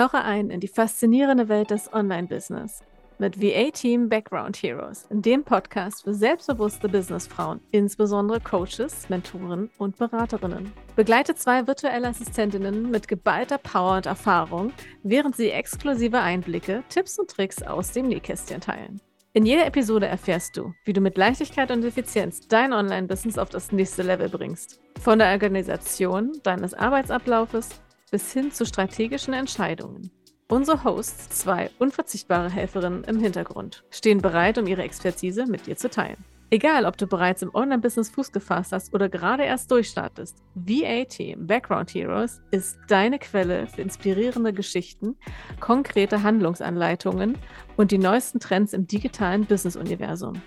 Tauche ein in die faszinierende Welt des Online-Business mit VA-Team Background Heroes, dem Podcast für selbstbewusste Businessfrauen, insbesondere Coaches, Mentoren und Beraterinnen. Begleite zwei virtuelle Assistentinnen mit geballter Power und Erfahrung, während sie exklusive Einblicke, Tipps und Tricks aus dem Nähkästchen teilen. In jeder Episode erfährst du, wie du mit Leichtigkeit und Effizienz dein Online-Business auf das nächste Level bringst. Von der Organisation deines Arbeitsablaufes bis hin zu strategischen Entscheidungen. Unsere Hosts, zwei unverzichtbare Helferinnen im Hintergrund, stehen bereit, um ihre Expertise mit dir zu teilen. Egal, ob du bereits im Online-Business Fuß gefasst hast oder gerade erst durchstartest, VA-Team Background Heroes ist deine Quelle für inspirierende Geschichten, konkrete Handlungsanleitungen und die neuesten Trends im digitalen Business-Universum.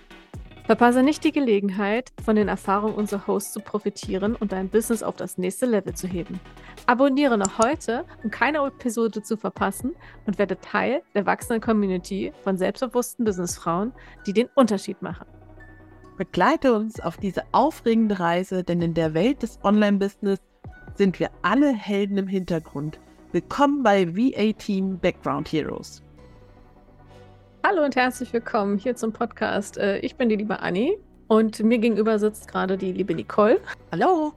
Verpasse nicht die Gelegenheit, von den Erfahrungen unserer Hosts zu profitieren und dein Business auf das nächste Level zu heben. Abonniere noch heute, um keine Episode zu verpassen und werde Teil der wachsenden Community von selbstbewussten Businessfrauen, die den Unterschied machen. Begleite uns auf diese aufregende Reise, denn in der Welt des Online-Business sind wir alle Helden im Hintergrund. Willkommen bei VA Team Background Heroes. Hallo und herzlich willkommen hier zum Podcast. Äh, ich bin die liebe Anni und mir gegenüber sitzt gerade die liebe Nicole. Hallo.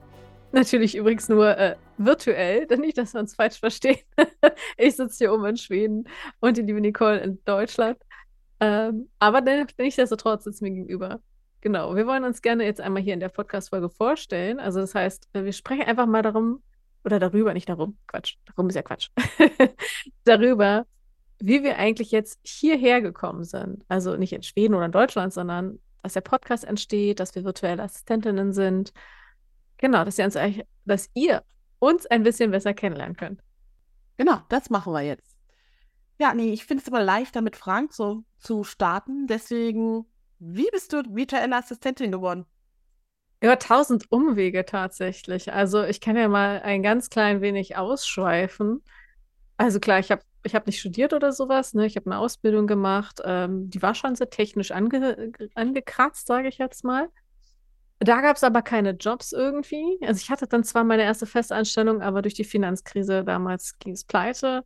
Natürlich übrigens nur äh, virtuell, denn nicht, dass wir uns falsch verstehen. ich sitze hier oben in Schweden und die liebe Nicole in Deutschland. Ähm, aber nichtsdestotrotz sitzt mir gegenüber. Genau, wir wollen uns gerne jetzt einmal hier in der Podcast-Folge vorstellen. Also das heißt, äh, wir sprechen einfach mal darum, oder darüber, nicht darum, Quatsch, darum ist ja Quatsch, darüber, wie wir eigentlich jetzt hierher gekommen sind. Also nicht in Schweden oder in Deutschland, sondern dass der Podcast entsteht, dass wir virtuelle Assistentinnen sind. Genau, dass ihr uns eigentlich, dass ihr uns ein bisschen besser kennenlernen könnt. Genau, das machen wir jetzt. Ja, nee, ich finde es immer leichter mit Frank so zu starten. Deswegen, wie bist du virtuelle Assistentin geworden? Über tausend Umwege tatsächlich. Also ich kann ja mal ein ganz klein wenig ausschweifen. Also klar, ich habe ich habe nicht studiert oder sowas, ne? Ich habe eine Ausbildung gemacht. Ähm, die war schon sehr technisch ange angekratzt, sage ich jetzt mal. Da gab es aber keine Jobs irgendwie. Also ich hatte dann zwar meine erste Festanstellung, aber durch die Finanzkrise damals ging es pleite.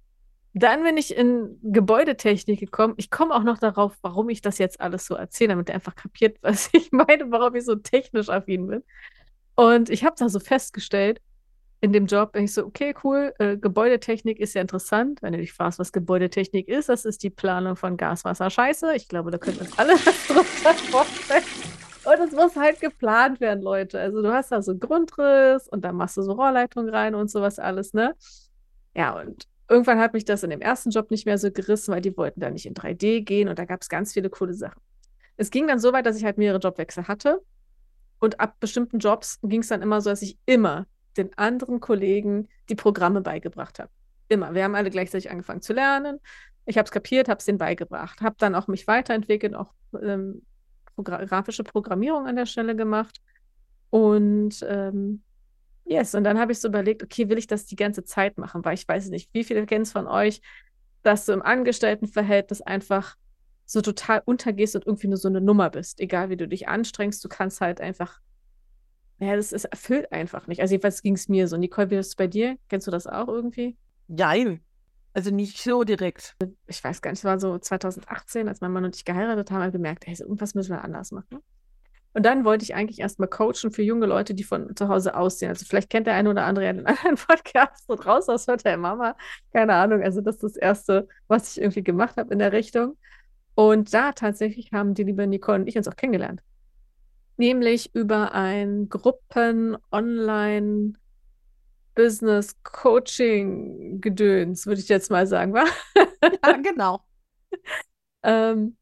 Dann bin ich in Gebäudetechnik gekommen. Ich komme auch noch darauf, warum ich das jetzt alles so erzähle, damit ihr einfach kapiert, was ich meine, warum ich so technisch affin bin. Und ich habe da so festgestellt, in dem Job bin ich so, okay, cool, äh, Gebäudetechnik ist ja interessant. Wenn du dich fragst, was Gebäudetechnik ist, das ist die Planung von Gas, Wasser, Scheiße. Ich glaube, da können wir uns alle was drunter vorstellen. Und es muss halt geplant werden, Leute. Also du hast da so Grundriss und dann machst du so Rohrleitungen rein und sowas alles, ne? Ja, und irgendwann hat mich das in dem ersten Job nicht mehr so gerissen, weil die wollten da nicht in 3D gehen und da gab es ganz viele coole Sachen. Es ging dann so weit, dass ich halt mehrere Jobwechsel hatte. Und ab bestimmten Jobs ging es dann immer so, dass ich immer den anderen Kollegen die Programme beigebracht habe. Immer. Wir haben alle gleichzeitig angefangen zu lernen. Ich habe es kapiert, habe es denen beigebracht, habe dann auch mich weiterentwickelt, auch ähm, grafische Programmierung an der Stelle gemacht. Und ähm, yes, und dann habe ich so überlegt, okay, will ich das die ganze Zeit machen? Weil ich weiß nicht, wie viele kennen es von euch, dass du im Angestelltenverhältnis einfach so total untergehst und irgendwie nur so eine Nummer bist. Egal wie du dich anstrengst, du kannst halt einfach ja, das ist, erfüllt einfach nicht. Also jedenfalls ging es mir so. Nicole, wie ist es bei dir? Kennst du das auch irgendwie? Nein. Also nicht so direkt. Ich weiß gar nicht, es war so 2018, als mein Mann und ich geheiratet haben, haben wir gemerkt, hey, so irgendwas müssen wir anders machen. Und dann wollte ich eigentlich erstmal coachen für junge Leute, die von zu Hause aussehen. Also vielleicht kennt der eine oder andere ja den anderen Podcast und raus aus Hotel Mama. Keine Ahnung. Also das ist das Erste, was ich irgendwie gemacht habe in der Richtung. Und da tatsächlich haben die liebe Nicole und ich uns auch kennengelernt nämlich über ein Gruppen-Online- Business-Coaching-Gedöns, würde ich jetzt mal sagen, wa? Ja, genau. ähm,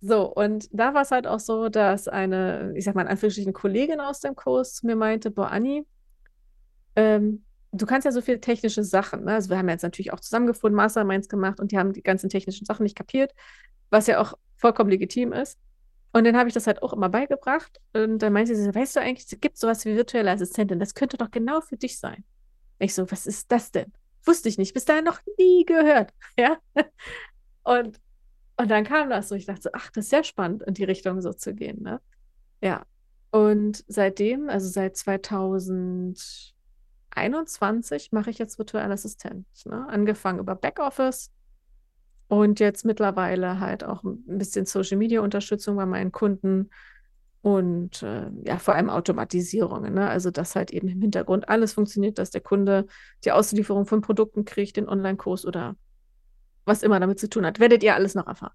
so, und da war es halt auch so, dass eine, ich sag mal in Anführungsstrichen, Kollegin aus dem Kurs zu mir meinte, boah, Anni, ähm, du kannst ja so viele technische Sachen, ne? Also wir haben jetzt natürlich auch zusammengefunden, Masterminds gemacht und die haben die ganzen technischen Sachen nicht kapiert, was ja auch vollkommen legitim ist. Und dann habe ich das halt auch immer beigebracht. Und dann meinte sie, weißt du eigentlich, es gibt sowas wie virtuelle Assistentin, das könnte doch genau für dich sein. Ich so, was ist das denn? Wusste ich nicht, bis dahin noch nie gehört. Ja. Und, und dann kam das so. Ich dachte so, ach, das ist sehr spannend, in die Richtung so zu gehen. Ne? Ja. Und seitdem, also seit 2021, 2021 mache ich jetzt virtuelle Assistenz. Ne? Angefangen über Backoffice und jetzt mittlerweile halt auch ein bisschen Social Media Unterstützung bei meinen Kunden und äh, ja, vor allem Automatisierungen. Ne? Also, dass halt eben im Hintergrund alles funktioniert, dass der Kunde die Auslieferung von Produkten kriegt, den Online-Kurs oder was immer damit zu tun hat. Werdet ihr alles noch erfahren.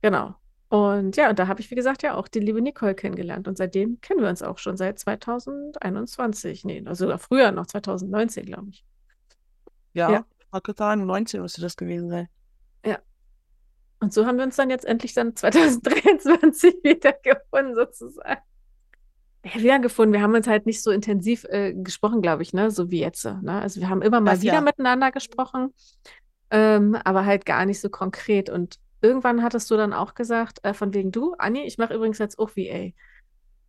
Genau. Und ja, und da habe ich, wie gesagt, ja auch die liebe Nicole kennengelernt. Und seitdem kennen wir uns auch schon seit 2021. Nee, also sogar früher noch, 2019, glaube ich. Ja, ja. sagen, 19 müsste das gewesen sein. Ja. Und so haben wir uns dann jetzt endlich dann 2023 wieder gefunden, sozusagen. Ja, wieder gefunden. Wir haben uns halt nicht so intensiv äh, gesprochen, glaube ich, ne? So wie jetzt. Ne? Also wir haben immer mal das, wieder ja. miteinander gesprochen, ähm, aber halt gar nicht so konkret. Und irgendwann hattest du dann auch gesagt, äh, von wegen du, Anni, ich mache übrigens jetzt auch VA.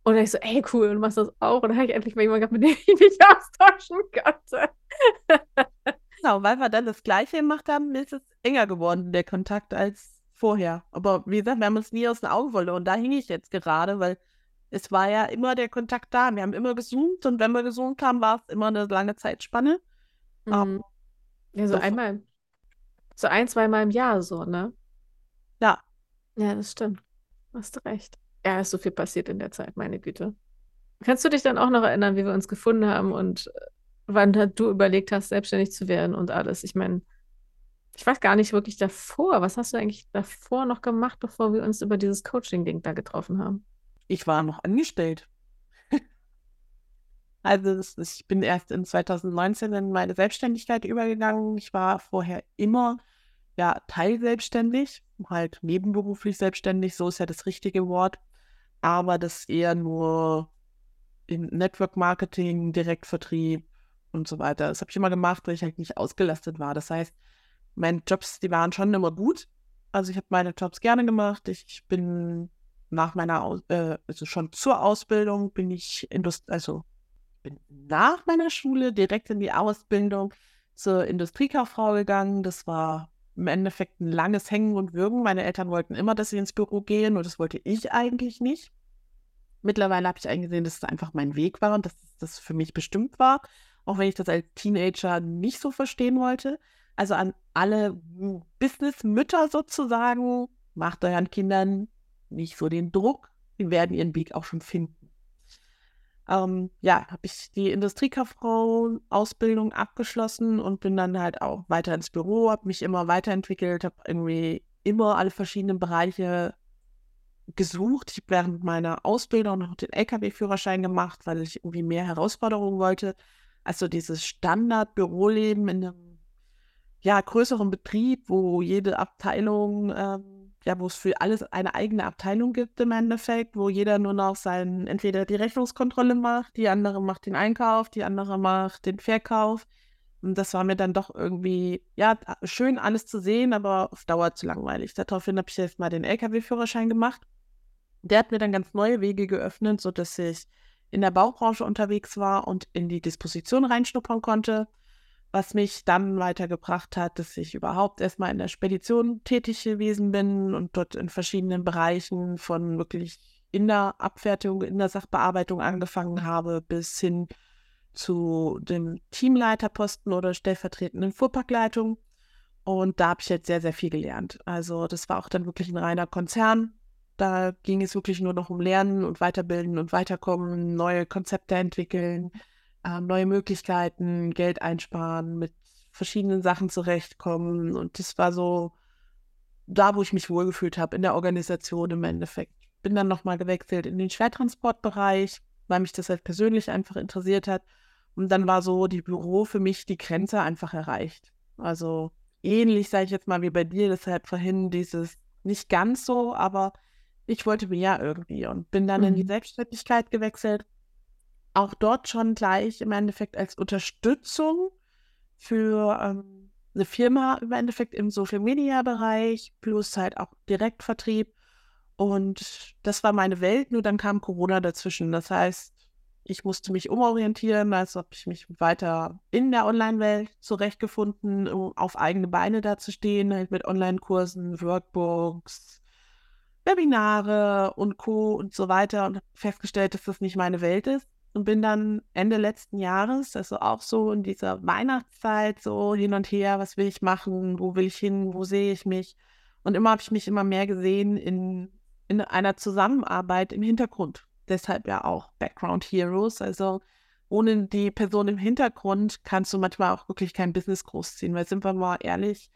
Und dann ich so, ey, cool, und du machst das auch. Und dann habe ich endlich mal jemanden gehabt, mit dem ich mich austauschen konnte. Genau, weil wir dann das Gleiche gemacht haben, ist es enger geworden, der Kontakt, als vorher. Aber wie gesagt, wir haben uns nie aus den Augen verloren. Und da hing ich jetzt gerade, weil es war ja immer der Kontakt da. Wir haben immer gesoomt und wenn wir gesoomt haben, war es immer eine lange Zeitspanne. Mhm. Um, ja, so, so einmal, so ein, zweimal im Jahr so, ne? Ja. Ja, das stimmt. Hast du recht. Ja, ist so viel passiert in der Zeit, meine Güte. Kannst du dich dann auch noch erinnern, wie wir uns gefunden haben und äh, wann du überlegt hast, selbstständig zu werden und alles? Ich meine, ich weiß gar nicht wirklich davor. Was hast du eigentlich davor noch gemacht, bevor wir uns über dieses Coaching-Ding da getroffen haben? Ich war noch angestellt. also ist, ich bin erst in 2019 in meine Selbstständigkeit übergegangen. Ich war vorher immer ja teilselbstständig, halt nebenberuflich selbstständig, so ist ja das richtige Wort. Aber das eher nur im Network Marketing, Direktvertrieb und so weiter. Das habe ich immer gemacht, weil ich halt nicht ausgelastet war. Das heißt, meine Jobs, die waren schon immer gut. Also ich habe meine Jobs gerne gemacht. Ich bin nach meiner, Aus äh, also schon zur Ausbildung bin ich Indust also bin nach meiner Schule direkt in die Ausbildung zur Industriekauffrau gegangen. Das war im Endeffekt ein langes Hängen und Würgen. Meine Eltern wollten immer, dass sie ins Büro gehen und das wollte ich eigentlich nicht. Mittlerweile habe ich eingesehen, dass es einfach mein Weg war und dass das für mich bestimmt war, auch wenn ich das als Teenager nicht so verstehen wollte. Also an alle Businessmütter sozusagen, macht euren Kindern nicht so den Druck. Sie werden ihren Weg auch schon finden. Ähm, ja, habe ich die Industriekauffrau-Ausbildung abgeschlossen und bin dann halt auch weiter ins Büro, habe mich immer weiterentwickelt, habe irgendwie immer alle verschiedenen Bereiche gesucht. Ich habe während meiner Ausbildung noch den LKW-Führerschein gemacht, weil ich irgendwie mehr Herausforderungen wollte. Also dieses Standard-Büroleben in einem ja, größeren Betrieb, wo jede Abteilung, ähm, ja, wo es für alles eine eigene Abteilung gibt im Endeffekt, wo jeder nur noch sein, entweder die Rechnungskontrolle macht, die andere macht den Einkauf, die andere macht den Verkauf. Und das war mir dann doch irgendwie, ja, schön alles zu sehen, aber auf Dauer zu langweilig. Daraufhin habe ich jetzt mal den LKW-Führerschein gemacht. Der hat mir dann ganz neue Wege geöffnet, sodass ich in der Baubranche unterwegs war und in die Disposition reinschnuppern konnte was mich dann weitergebracht hat, dass ich überhaupt erstmal in der Spedition tätig gewesen bin und dort in verschiedenen Bereichen von wirklich in der Abfertigung, in der Sachbearbeitung angefangen habe, bis hin zu dem Teamleiterposten oder stellvertretenden Fuhrparkleitung. Und da habe ich jetzt sehr, sehr viel gelernt. Also das war auch dann wirklich ein reiner Konzern. Da ging es wirklich nur noch um Lernen und Weiterbilden und Weiterkommen, neue Konzepte entwickeln, äh, neue Möglichkeiten, Geld einsparen, mit verschiedenen Sachen zurechtkommen. Und das war so da, wo ich mich wohlgefühlt habe, in der Organisation im Endeffekt. Bin dann nochmal gewechselt in den Schwertransportbereich, weil mich das halt persönlich einfach interessiert hat. Und dann war so die Büro für mich die Grenze einfach erreicht. Also ähnlich, sage ich jetzt mal, wie bei dir, deshalb vorhin dieses nicht ganz so, aber ich wollte mehr irgendwie und bin dann mhm. in die mhm. Selbstständigkeit gewechselt auch dort schon gleich im Endeffekt als Unterstützung für ähm, eine Firma im Endeffekt im Social Media Bereich plus halt auch Direktvertrieb. Und das war meine Welt, nur dann kam Corona dazwischen. Das heißt, ich musste mich umorientieren, als ob ich mich weiter in der Online-Welt zurechtgefunden, um auf eigene Beine dazustehen, halt mit Online-Kursen, Workbooks, Webinare und Co. und so weiter und festgestellt, dass das nicht meine Welt ist und bin dann Ende letzten Jahres, also auch so in dieser Weihnachtszeit, so hin und her, was will ich machen, wo will ich hin, wo sehe ich mich. Und immer habe ich mich immer mehr gesehen in, in einer Zusammenarbeit im Hintergrund. Deshalb ja auch Background Heroes. Also ohne die Person im Hintergrund kannst du manchmal auch wirklich kein Business großziehen, weil sind wir mal ehrlich,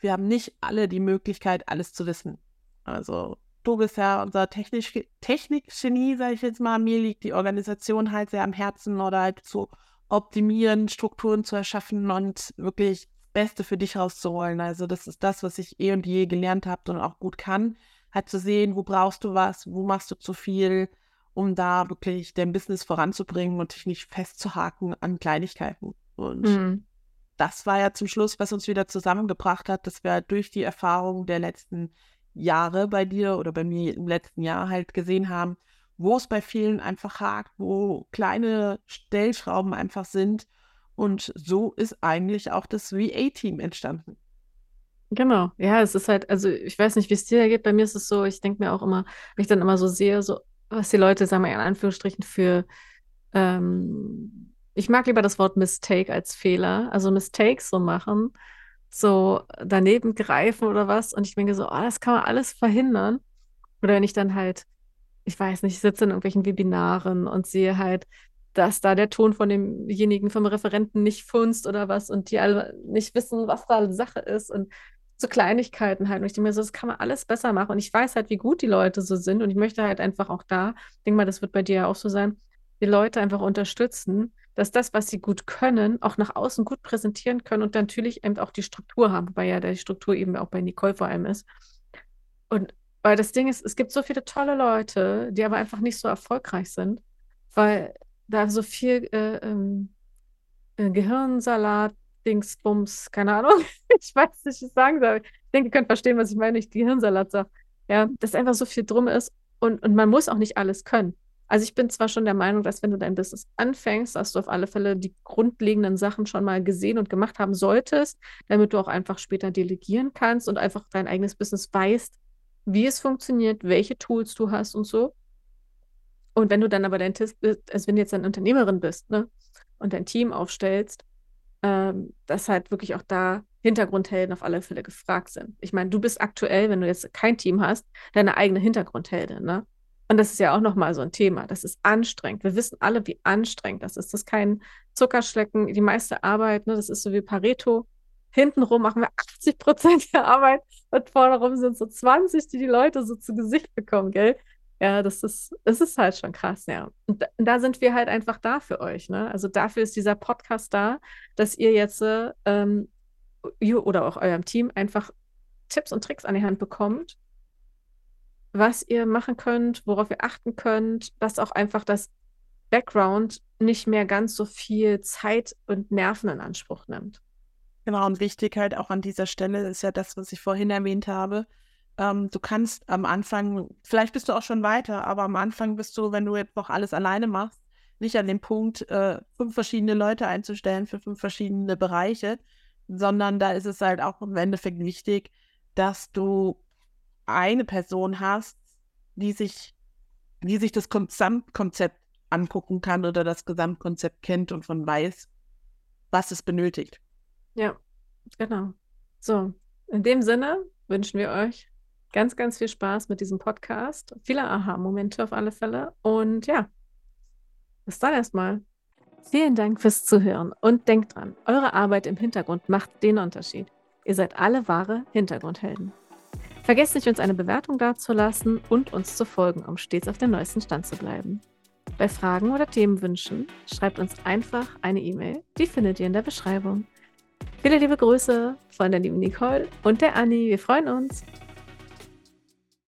wir haben nicht alle die Möglichkeit, alles zu wissen. Also du bist ja unser Technik-Genie, sage ich jetzt mal. Mir liegt die Organisation halt sehr am Herzen oder halt zu optimieren, Strukturen zu erschaffen und wirklich das Beste für dich rauszuholen. Also das ist das, was ich eh und je gelernt habe und auch gut kann. Halt zu sehen, wo brauchst du was, wo machst du zu viel, um da wirklich dein Business voranzubringen und dich nicht festzuhaken an Kleinigkeiten. Und mhm. das war ja zum Schluss, was uns wieder zusammengebracht hat, dass wir durch die Erfahrung der letzten Jahre bei dir oder bei mir im letzten Jahr halt gesehen haben, wo es bei vielen einfach hakt, wo kleine Stellschrauben einfach sind. Und so ist eigentlich auch das VA-Team entstanden. Genau, ja, es ist halt, also ich weiß nicht, wie es dir geht, bei mir ist es so, ich denke mir auch immer, wenn ich dann immer so sehe, so, was die Leute, sagen wir in Anführungsstrichen, für, ähm, ich mag lieber das Wort Mistake als Fehler, also Mistakes so machen, so daneben greifen oder was. Und ich denke so, oh, das kann man alles verhindern. Oder wenn ich dann halt, ich weiß nicht, sitze in irgendwelchen Webinaren und sehe halt, dass da der Ton von demjenigen, vom Referenten nicht funzt oder was und die alle nicht wissen, was da Sache ist und so Kleinigkeiten halt. Und ich denke mir so, das kann man alles besser machen. Und ich weiß halt, wie gut die Leute so sind und ich möchte halt einfach auch da, ich denke mal, das wird bei dir ja auch so sein, die Leute einfach unterstützen, dass das, was sie gut können, auch nach außen gut präsentieren können und natürlich eben auch die Struktur haben, wobei ja die Struktur eben auch bei Nicole vor allem ist. Und weil das Ding ist, es gibt so viele tolle Leute, die aber einfach nicht so erfolgreich sind, weil da so viel äh, ähm, äh, Gehirnsalat, Dingsbums, keine Ahnung, ich weiß nicht, was ich sagen soll. Ich denke, ihr könnt verstehen, was ich meine, ich Gehirnsalat sage. Ja, dass einfach so viel drum ist und, und man muss auch nicht alles können. Also ich bin zwar schon der Meinung, dass wenn du dein Business anfängst, dass du auf alle Fälle die grundlegenden Sachen schon mal gesehen und gemacht haben solltest, damit du auch einfach später delegieren kannst und einfach dein eigenes Business weißt, wie es funktioniert, welche Tools du hast und so. Und wenn du dann aber dein Tipp, also wenn du jetzt eine Unternehmerin bist, ne, und dein Team aufstellst, ähm, dass halt wirklich auch da Hintergrundhelden auf alle Fälle gefragt sind. Ich meine, du bist aktuell, wenn du jetzt kein Team hast, deine eigene Hintergrundheldin, ne? Und das ist ja auch nochmal so ein Thema. Das ist anstrengend. Wir wissen alle, wie anstrengend das ist. Das ist kein Zuckerschlecken. Die meiste Arbeit, ne, das ist so wie Pareto. Hintenrum machen wir 80 Prozent der Arbeit und vorne rum sind so 20, die die Leute so zu Gesicht bekommen, gell? Ja, das ist, das ist halt schon krass, ja. Und da, da sind wir halt einfach da für euch, ne? Also dafür ist dieser Podcast da, dass ihr jetzt ähm, oder auch eurem Team einfach Tipps und Tricks an die Hand bekommt, was ihr machen könnt, worauf ihr achten könnt, dass auch einfach das Background nicht mehr ganz so viel Zeit und Nerven in Anspruch nimmt. Genau, und wichtig halt auch an dieser Stelle ist ja das, was ich vorhin erwähnt habe. Ähm, du kannst am Anfang, vielleicht bist du auch schon weiter, aber am Anfang bist du, wenn du jetzt noch alles alleine machst, nicht an dem Punkt, äh, fünf verschiedene Leute einzustellen für fünf verschiedene Bereiche, sondern da ist es halt auch im Endeffekt wichtig, dass du eine Person hast, die sich, die sich das Gesamtkonzept angucken kann oder das Gesamtkonzept kennt und von weiß, was es benötigt. Ja, genau. So, in dem Sinne wünschen wir euch ganz, ganz viel Spaß mit diesem Podcast. Viele Aha-Momente auf alle Fälle. Und ja, bis dann erstmal. Vielen Dank fürs Zuhören und denkt dran, eure Arbeit im Hintergrund macht den Unterschied. Ihr seid alle wahre Hintergrundhelden. Vergesst nicht, uns eine Bewertung dazulassen und uns zu folgen, um stets auf dem neuesten Stand zu bleiben. Bei Fragen oder Themenwünschen schreibt uns einfach eine E-Mail. Die findet ihr in der Beschreibung. Viele liebe Grüße von der lieben Nicole und der Anni. Wir freuen uns.